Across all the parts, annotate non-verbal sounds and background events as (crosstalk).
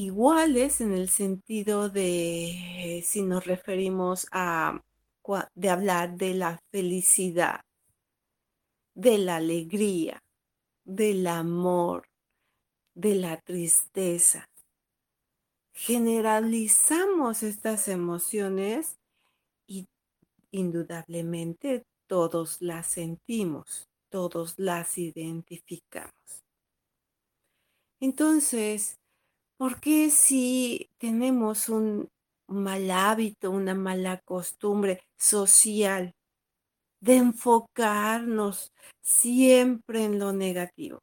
Iguales en el sentido de eh, si nos referimos a de hablar de la felicidad, de la alegría, del amor, de la tristeza. Generalizamos estas emociones y indudablemente todos las sentimos, todos las identificamos. Entonces, ¿por qué si tenemos un mal hábito, una mala costumbre social de enfocarnos siempre en lo negativo?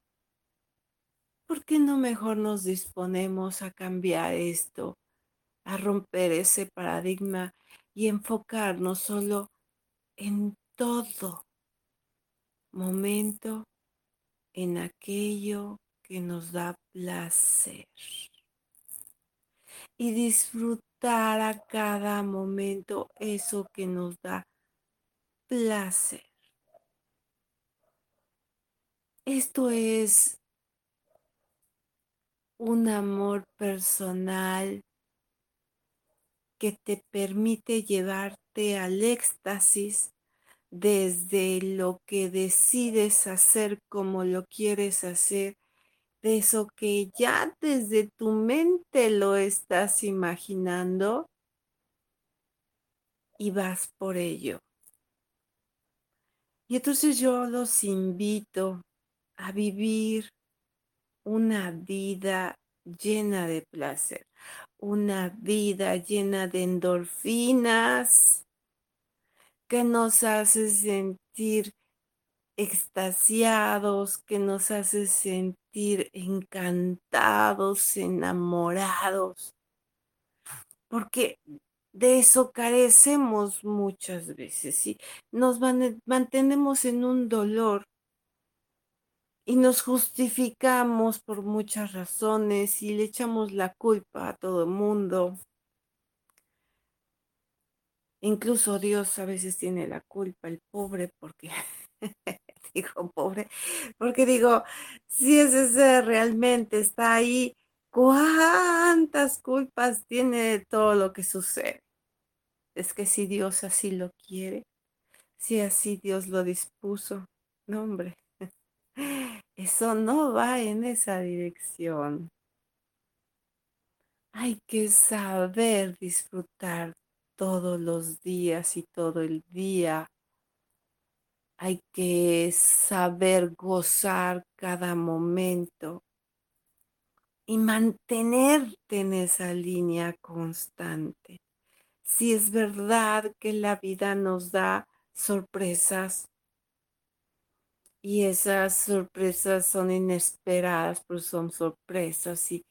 ¿Por qué no mejor nos disponemos a cambiar esto, a romper ese paradigma y enfocarnos solo en todo momento, en aquello que nos da placer? Y disfrutar a cada momento eso que nos da placer. Esto es un amor personal que te permite llevarte al éxtasis desde lo que decides hacer como lo quieres hacer, eso que ya desde tu mente lo estás imaginando y vas por ello. Y entonces yo los invito a vivir una vida llena de placer, una vida llena de endorfinas que nos hace sentir extasiados, que nos hace sentir encantados, enamorados, porque de eso carecemos muchas veces y nos mantenemos en un dolor y nos justificamos por muchas razones y le echamos la culpa a todo el mundo. Incluso Dios a veces tiene la culpa, el pobre, porque (laughs) (laughs) digo pobre, porque digo, si ese ser realmente está ahí, ¿cuántas culpas tiene de todo lo que sucede? Es que si Dios así lo quiere, si así Dios lo dispuso, no hombre. (laughs) Eso no va en esa dirección. Hay que saber disfrutar todos los días y todo el día. Hay que saber gozar cada momento y mantenerte en esa línea constante. Si es verdad que la vida nos da sorpresas, y esas sorpresas son inesperadas, pero son sorpresas y,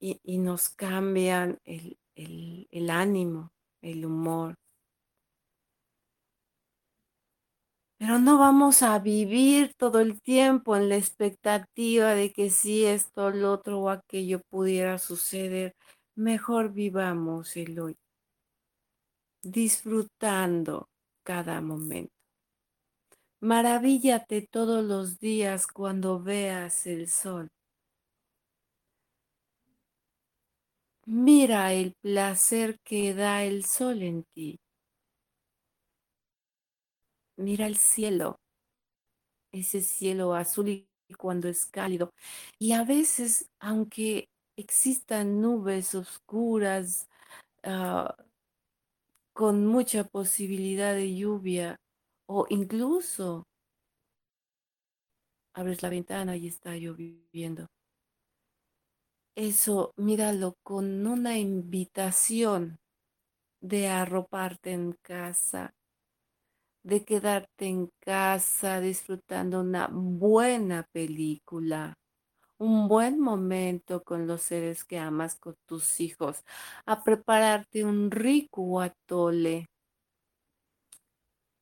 y, nos cambian el, el ánimo, el humor. Pero no vamos a vivir todo el tiempo en la expectativa de que si esto, lo otro o aquello pudiera suceder. Mejor vivamos el hoy, disfrutando cada momento. Maravíllate todos los días cuando veas el sol. Mira el placer que da el sol en ti. Mira el cielo, ese cielo azul y cuando es cálido. Y a veces, aunque existan nubes oscuras, ah, con mucha posibilidad de lluvia, o incluso abres la ventana y está lloviendo. Eso, míralo con una invitación de arroparte en casa, de quedarte en casa disfrutando una buena película, un buen momento con los seres que amas, con tus hijos, a prepararte un rico atole.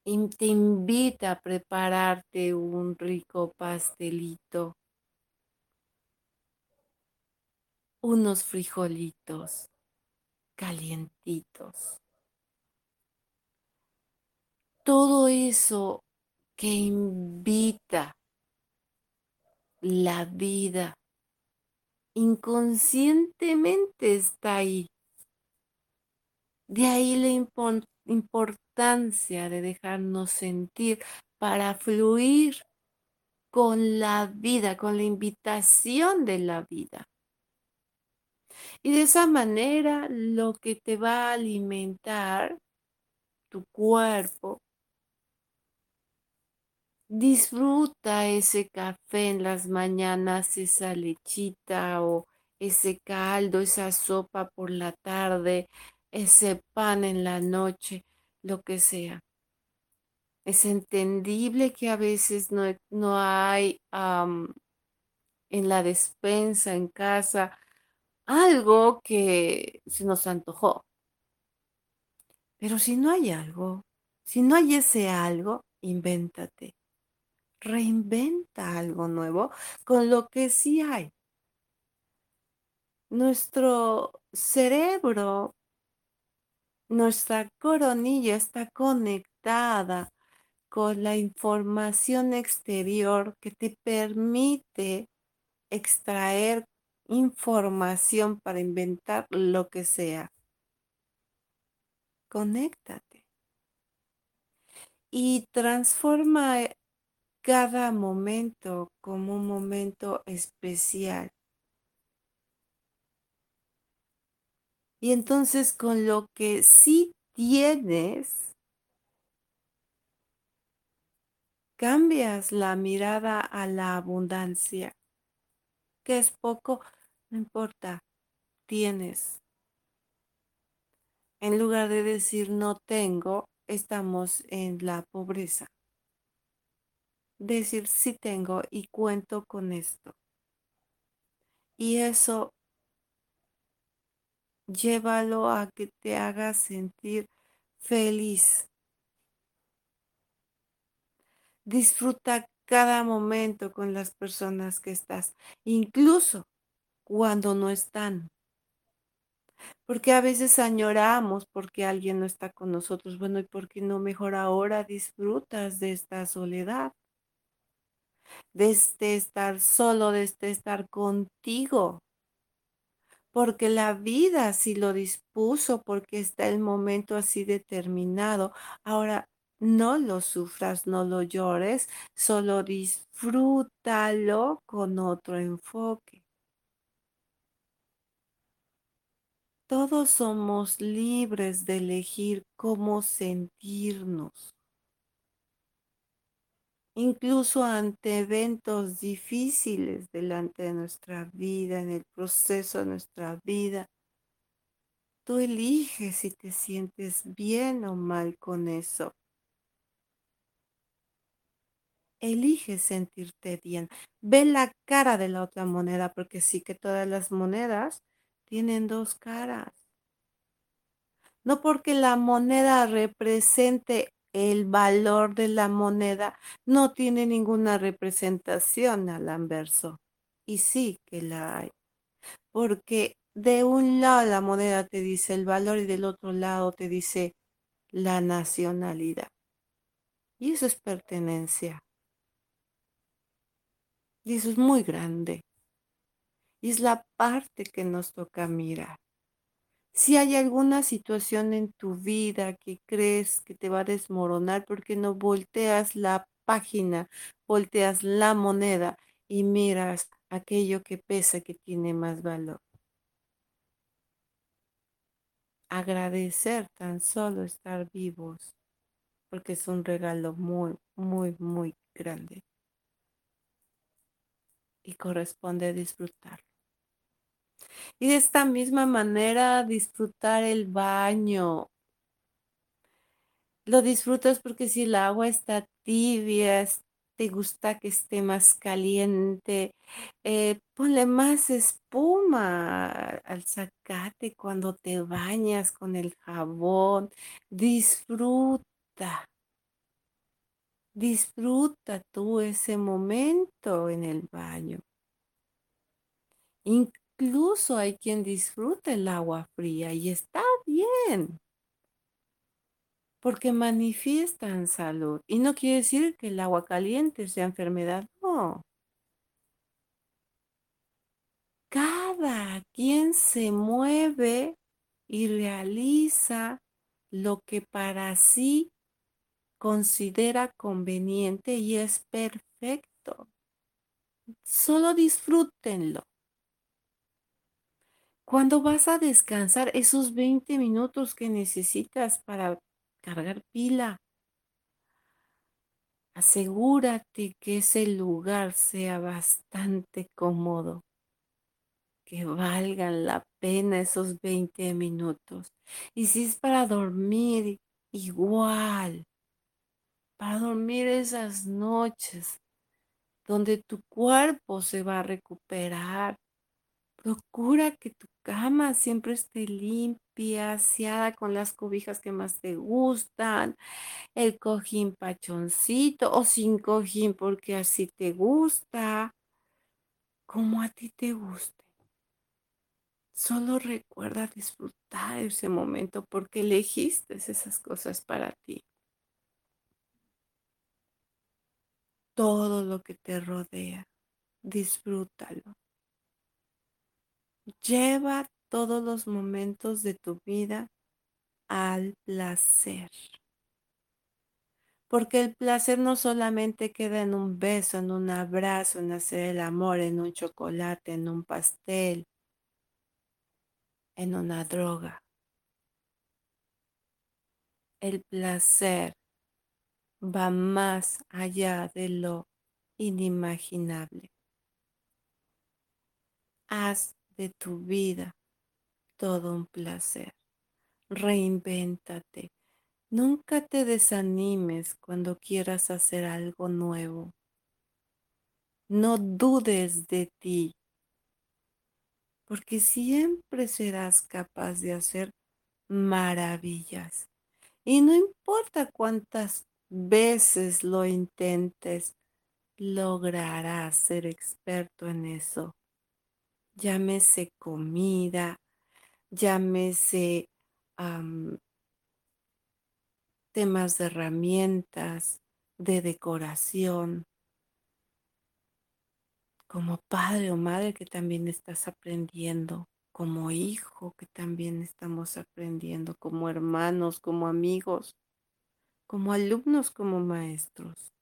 Y te invita a prepararte un rico pastelito, unos frijolitos calientitos todo eso que invita la vida inconscientemente está ahí. De ahí la importancia de dejarnos sentir para fluir con la vida, con la invitación de la vida. Y de esa manera lo que te va a alimentar tu cuerpo Disfruta ese café en las mañanas, esa lechita o ese caldo, esa sopa por la tarde, ese pan en la noche, lo que sea. Es entendible que a veces no, no hay en la despensa, en casa, algo que se nos antojó. Pero si no hay algo, si no hay ese algo, invéntate reinventa algo nuevo con lo que sí hay. Nuestro cerebro, nuestra coronilla está conectada con la información exterior que te permite extraer información para inventar lo que sea. Conéctate. Y transforma cada momento como un momento especial. Y entonces con lo que sí tienes, cambias la mirada a la abundancia, que es poco, no importa, tienes. En lugar de decir no tengo, estamos en la pobreza decir sí tengo y cuento con esto. Y eso llévalo a que te haga sentir feliz. Disfruta cada momento con las personas que estás, incluso cuando no están. Porque a veces añoramos porque alguien no está con nosotros. Bueno, ¿y por qué no mejor ahora disfrutas de esta soledad? De este estar solo, de este estar contigo. Porque la vida así lo dispuso, porque está el momento así determinado. Ahora, no lo sufras, no lo llores, solo disfrútalo con otro enfoque. Todos somos libres de elegir cómo sentirnos incluso ante eventos difíciles delante de nuestra vida, en el proceso de nuestra vida. Tú eliges si te sientes bien o mal con eso. Eliges sentirte bien. Ve la cara de la otra moneda, porque sí que todas las monedas tienen dos caras. No porque la moneda represente el valor de la moneda no tiene ninguna representación al anverso. Y sí que la hay. Porque de un lado la moneda te dice el valor y del otro lado te dice la nacionalidad. Y eso es pertenencia. Y eso es muy grande. Y es la parte que nos toca mirar. Si hay alguna situación en tu vida que crees que te va a desmoronar, porque no volteas la página, volteas la moneda y miras aquello que pesa, que tiene más valor? Agradecer tan solo estar vivos, porque es un regalo muy, muy, muy grande. Y corresponde disfrutar. Y de esta misma manera disfrutar el baño, Lo disfrutas porque si el agua está tibia, te gusta que esté más caliente, eh, ponle más espuma al sacate cuando te bañas con el jabón. Disfruta. Disfruta tú ese momento en el baño. Incluso hay quien disfruta el agua fría y está bien porque manifiestan salud. Y no quiere decir que el agua caliente sea enfermedad, no. Cada quien se mueve y realiza lo que para sí considera conveniente y es perfecto. Solo disfrútenlo. Cuando vas a descansar esos 20 minutos que necesitas para cargar pila. Asegúrate que ese lugar sea bastante cómodo, que valgan la pena esos 20 minutos. Y si es para dormir, igual, para dormir esas noches donde tu cuerpo se va a recuperar. Procura que tu cama siempre esté limpia, aseada con las cobijas que más te gustan, el cojín pachoncito o sin cojín porque así te gusta, como a ti te guste. Solo recuerda disfrutar ese momento porque elegiste esas cosas para ti. Todo lo que te rodea, disfrútalo. Lleva todos los momentos de tu vida al placer. Porque el placer no solamente queda en un beso, en un abrazo, en hacer el amor, en un chocolate, en un pastel, en una droga. El placer va más allá de lo inimaginable. Haz de tu vida todo un placer. Reinvéntate. Nunca te desanimes cuando quieras hacer algo nuevo. No dudes de ti, porque siempre serás capaz de hacer maravillas. Y no importa cuántas veces lo intentes, lograrás ser experto en eso llámese comida, llámese temas de herramientas, de decoración, como padre o madre que también estás aprendiendo, como hijo que también estamos aprendiendo, como hermanos, como amigos, como alumnos, como maestros.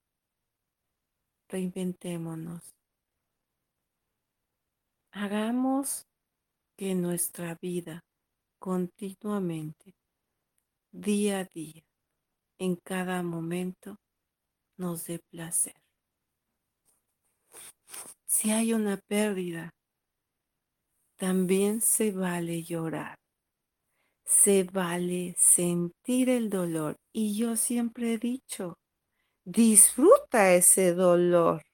Reinventémonos. Hagamos que nuestra vida continuamente, día a día, en cada momento, nos dé placer. Si hay una pérdida, también se vale llorar. Se vale sentir el dolor. Y yo siempre he dicho, disfruta ese dolor,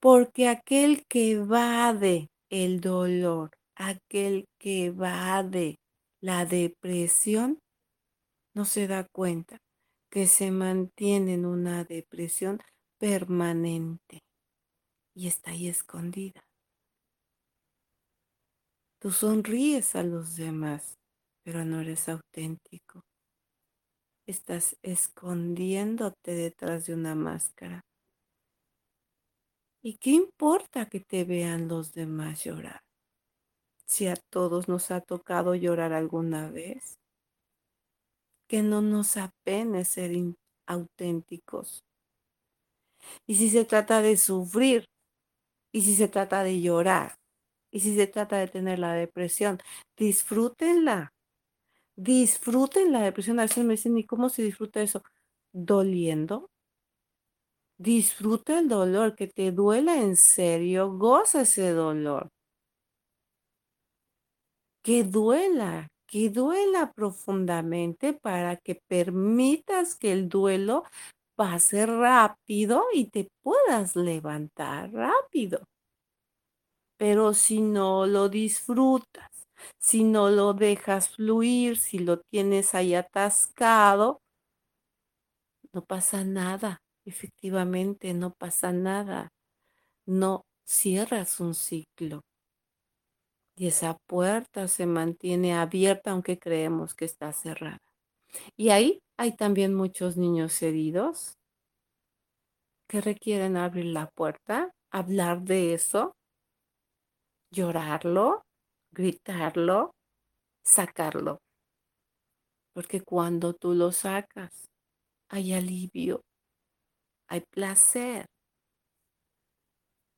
porque aquel que evade el dolor, aquel que evade la depresión, no se da cuenta que se mantiene en una depresión permanente y está ahí escondida. Tú sonríes a los demás, pero no eres auténtico. Estás escondiéndote detrás de una máscara. ¿Y qué importa que te vean los demás llorar? Si a todos nos ha tocado llorar alguna vez, que no nos apene ser auténticos. Y si se trata de sufrir, y si se trata de llorar, y si se trata de tener la depresión, disfrútenla. Disfruten la depresión. A veces me dicen, ¿y cómo se disfruta eso? Doliendo, Disfruta el dolor, que te duela en serio, goza ese dolor. Que duela, que duela profundamente, para que permitas que el duelo pase rápido y te puedas levantar rápido. Pero si no lo disfrutas, si no lo dejas fluir, si lo tienes ahí atascado, no pasa nada. Efectivamente, no pasa nada. No cierras un ciclo. Y esa puerta se mantiene abierta aunque creemos que está cerrada. Y ahí hay también muchos niños heridos que requieren abrir la puerta, hablar de eso, llorarlo, gritarlo, sacarlo. Porque cuando tú lo sacas, hay alivio, hay placer.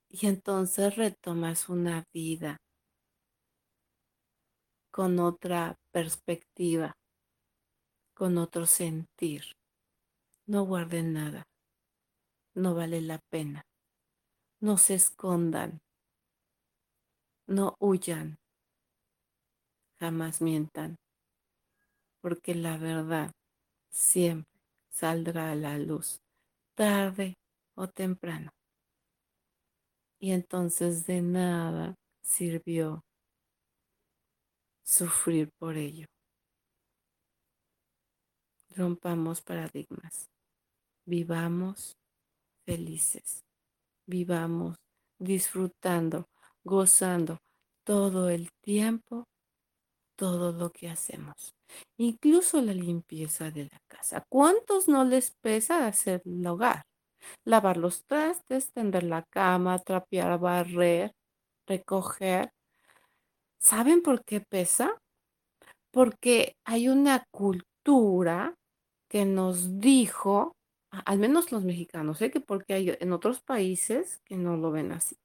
Y entonces retomas una vida con otra perspectiva, con otro sentir. No guarden nada. No vale la pena. No se escondan. No huyan. Jamás mientan. Porque la verdad siempre saldrá a la luz, tarde o temprano. Y entonces de nada sirvió sufrir por ello. Rompamos paradigmas. Vivamos felices. Vivamos disfrutando, gozando todo el tiempo, todo lo que hacemos. Incluso la limpieza de la casa. ¿Cuántos no les pesa hacer el hogar? Lavar los trastes, tender la cama, trapear, barrer, recoger. ¿Saben por qué pesa? Porque hay una cultura que nos dijo, al menos los mexicanos, sé que porque hay en otros países que no lo ven así,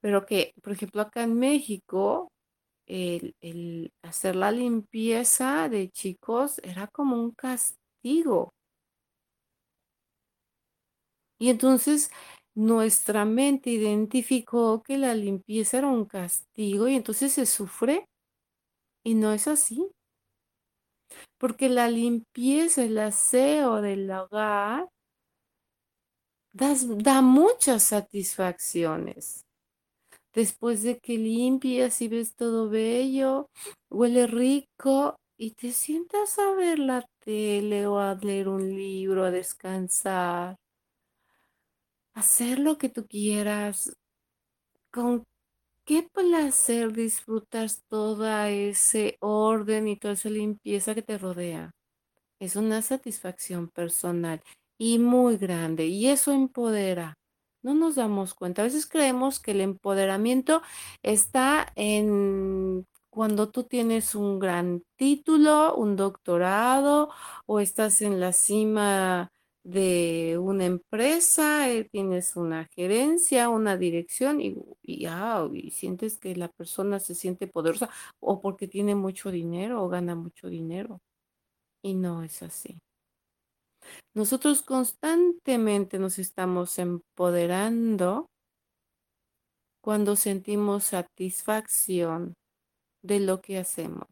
pero que, por ejemplo, acá en México, el, el hacer la limpieza de chicos era como un castigo. Y entonces nuestra mente identificó que la limpieza era un castigo y entonces se sufre. Y no es así. Porque la limpieza, el aseo del hogar da muchas satisfacciones. Después de que limpias y ves todo bello, huele rico y te sientas a ver la tele o a leer un libro, a descansar, hacer lo que tú quieras, con qué placer disfrutas toda ese orden y toda esa limpieza que te rodea. Es una satisfacción personal y muy grande y eso empodera. No nos damos cuenta. A veces creemos que el empoderamiento está en cuando tú tienes un gran título, un doctorado o estás en la cima de una empresa, eh, tienes una gerencia, una dirección y, ah, y, sientes que la persona se siente poderosa o porque tiene mucho dinero o gana mucho dinero. Y no es así. Nosotros constantemente nos estamos empoderando cuando sentimos satisfacción de lo que hacemos.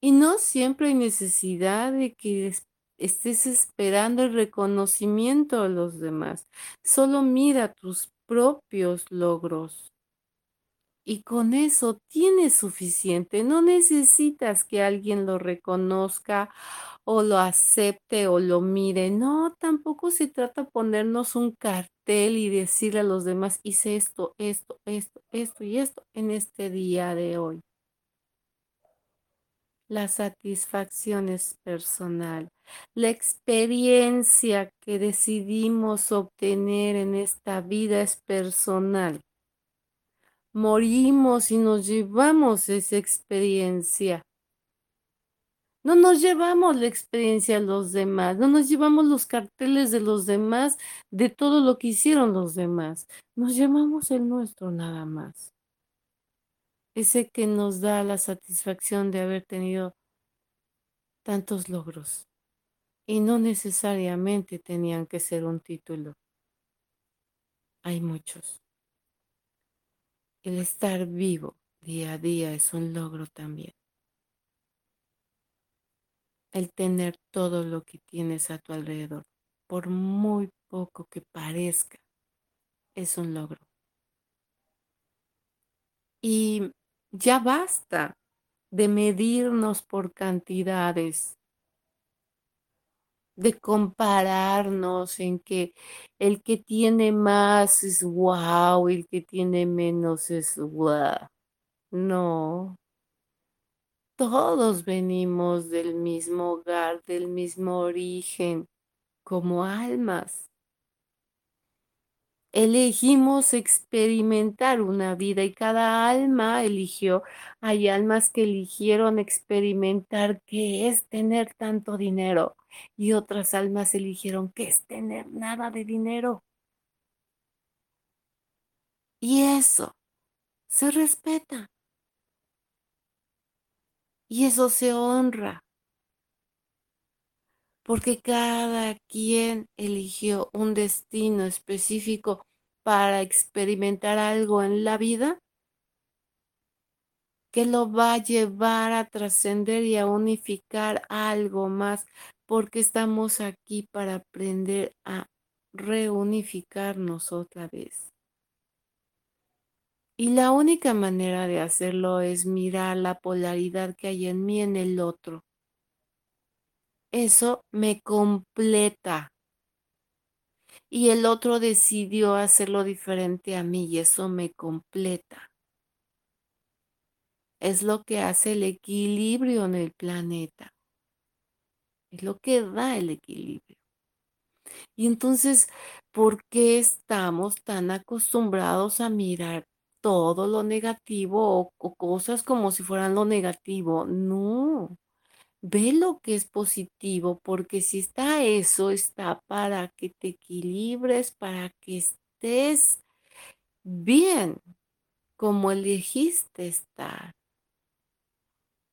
Y no siempre hay necesidad de que estés esperando el reconocimiento de los demás. Solo mira tus propios logros. Y con eso tienes suficiente. No necesitas que alguien lo reconozca o lo acepte o lo mire. No, tampoco se trata de ponernos un cartel y decirle a los demás, hice esto, esto, esto, esto y esto en este día de hoy. La satisfacción es personal. La experiencia que decidimos obtener en esta vida es personal. Morimos y nos llevamos esa experiencia. No nos llevamos la experiencia de los demás, no nos llevamos los carteles de los demás, de todo lo que hicieron los demás. Nos llevamos el nuestro nada más ese que nos da la satisfacción de haber tenido tantos logros. Y no necesariamente tenían que ser un título. Hay muchos. El estar vivo día a día es un logro también. El tener todo lo que tienes a tu alrededor, por muy poco que parezca, es un logro. Y ya basta de medirnos por cantidades de compararnos en que el que tiene más es wow, el que tiene menos es wow. No, todos venimos del mismo hogar, del mismo origen, como almas. Elegimos experimentar una vida y cada alma eligió, hay almas que eligieron experimentar qué es tener tanto dinero y otras almas eligieron qué es tener nada de dinero. Y eso se respeta. Y eso se honra. Porque cada quien eligió un destino específico para experimentar algo en la vida que lo va a llevar a trascender y a unificar algo más, porque estamos aquí para aprender a reunificarnos otra vez. Y la única manera de hacerlo es mirar la polaridad que hay en mí en el otro. Eso me completa. Y el otro decidió hacerlo diferente a mí y eso me completa. Es lo que hace el equilibrio en el planeta. Es lo que da el equilibrio. Y entonces, ¿por qué estamos tan acostumbrados a mirar todo lo negativo o, cosas como si fueran lo negativo. No, ve lo que es positivo, porque si está eso, está para que te equilibres, para que estés bien como elegiste estar.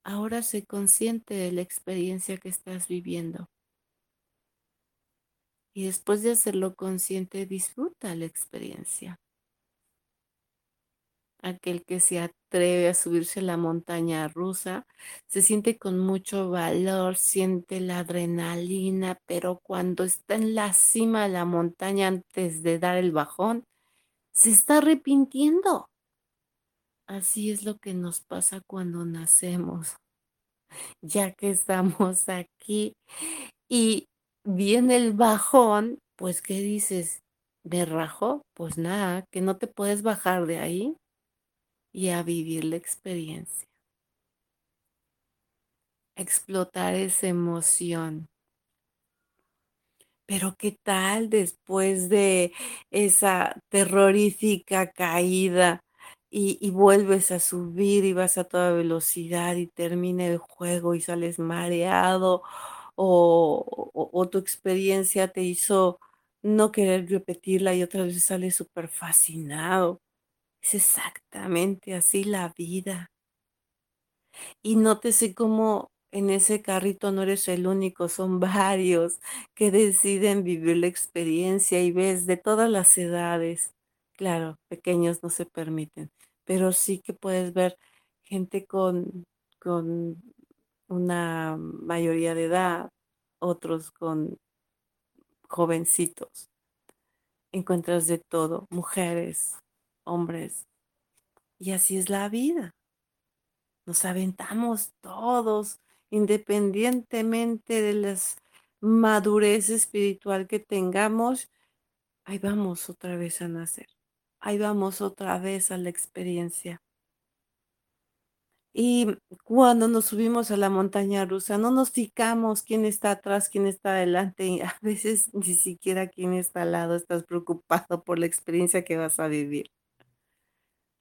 Ahora sé consciente de la experiencia que estás viviendo. Y después de hacerlo consciente, disfruta la experiencia aquel que se atreve a subirse a la montaña rusa, se siente con mucho valor, siente la adrenalina, pero cuando está en la cima de la montaña antes de dar el bajón, se está arrepintiendo. Así es lo que nos pasa cuando nacemos, ya que estamos aquí y viene el bajón, pues ¿qué dices? ¿Me rajo? Pues nada, que no te puedes bajar de ahí y a vivir la experiencia. Explotar esa emoción. Pero ¿qué tal después de esa terrorífica caída y, vuelves a subir y vas a toda velocidad y termina el juego y sales mareado o, o tu experiencia te hizo no querer repetirla y otra vez sales súper fascinado? Es exactamente así la vida. Y nótese cómo en ese carrito no eres el único, son varios que deciden vivir la experiencia y ves de todas las edades. Claro, pequeños no se permiten, pero sí que puedes ver gente con, con una mayoría de edad, otros con jovencitos. Encuentras de todo, mujeres, hombres. Y así es la vida. Nos aventamos todos, independientemente de la madurez espiritual que tengamos. Ahí vamos otra vez a nacer. Ahí vamos otra vez a la experiencia. Y cuando nos subimos a la montaña rusa, no nos fijamos quién está atrás, quién está adelante. Y a veces ni siquiera quién está al lado. Estás preocupado por la experiencia que vas a vivir.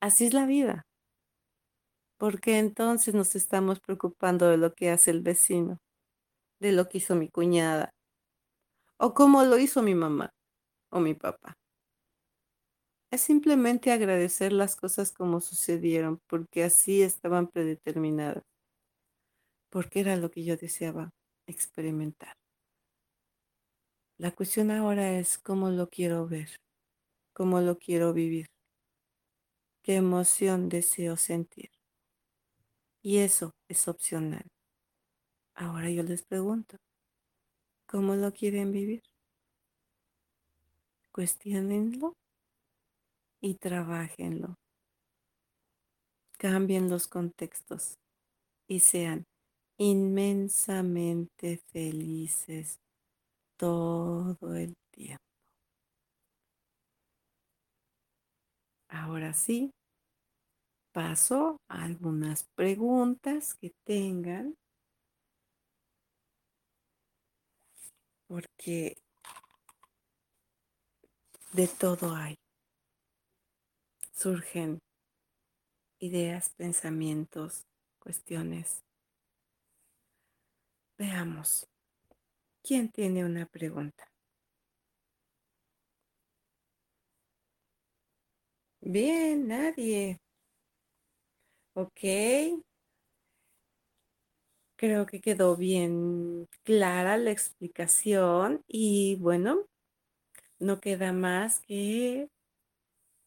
Así es la vida. Porque entonces nos estamos preocupando de lo que hace el vecino, de lo que hizo mi cuñada, o cómo lo hizo mi mamá o mi papá. Es simplemente agradecer las cosas como sucedieron, porque así estaban predeterminadas, porque era lo que yo deseaba experimentar. La cuestión ahora es cómo lo quiero ver, cómo lo quiero vivir qué emoción deseo sentir. Y eso es opcional. Ahora yo les pregunto, ¿cómo lo quieren vivir? Cuestiónenlo y trabajenlo. Cambien los contextos y sean inmensamente felices todo el tiempo. Ahora sí, paso a algunas preguntas que tengan, porque de todo hay. Surgen ideas, pensamientos, cuestiones. Veamos. ¿Quién tiene una pregunta? Bien, nadie. Ok. Creo que quedó bien clara la explicación y bueno, no queda más que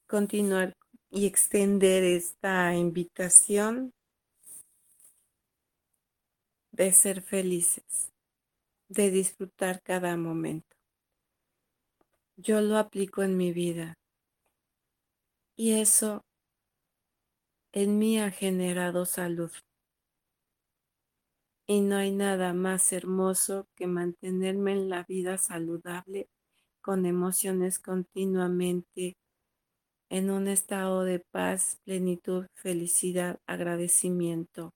continuar y extender esta invitación de ser felices, de disfrutar cada momento. Yo lo aplico en mi vida y eso en mí ha generado salud. Y no hay nada más hermoso que mantenerme en la vida saludable con emociones continuamente en un estado de paz, plenitud, felicidad, agradecimiento.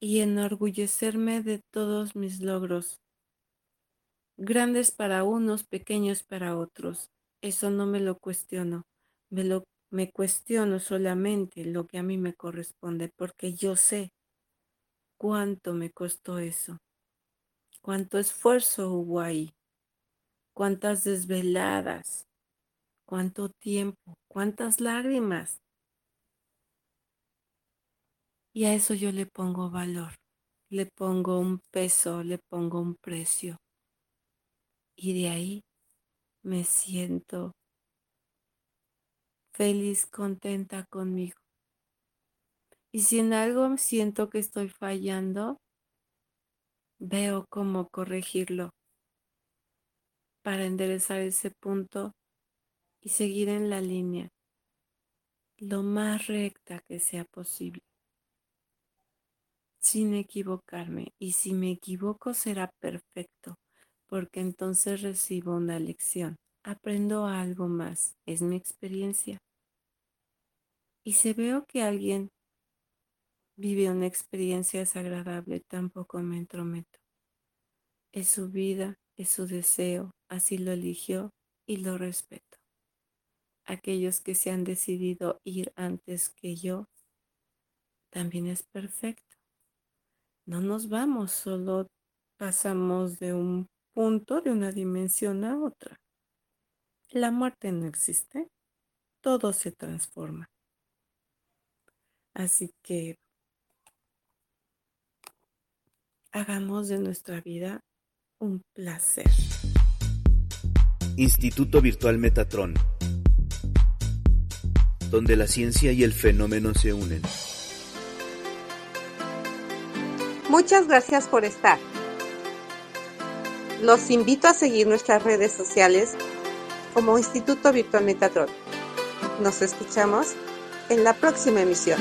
Y enorgullecerme de todos mis logros, grandes para unos, pequeños para otros. Eso no me lo cuestiono, me lo me cuestiono solamente lo que a mí me corresponde porque yo sé cuánto me costó eso, cuánto esfuerzo hubo ahí, cuántas desveladas, cuánto tiempo, cuántas lágrimas. Y a eso yo le pongo valor, le pongo un peso, le pongo un precio. Y de ahí me siento feliz, contenta conmigo. Y si en algo siento que estoy fallando, veo cómo corregirlo para enderezar ese punto y seguir en la línea lo más recta que sea posible, sin equivocarme. Y si me equivoco será perfecto, porque entonces recibo una lección aprendo algo más, es mi experiencia. Y si veo que alguien vive una experiencia desagradable, tampoco me entrometo. Es su vida, es su deseo, así lo eligió y lo respeto. Aquellos que se han decidido ir antes que yo, también es perfecto. No nos vamos, solo pasamos de un punto, de una dimensión a otra. La muerte no existe, todo se transforma. Así que hagamos de nuestra vida un placer. Instituto Virtual Metatron, donde la ciencia y el fenómeno se unen. Muchas gracias por estar. Los invito a seguir nuestras redes sociales como Instituto Virtual Metatron. Nos escuchamos en la próxima emisión.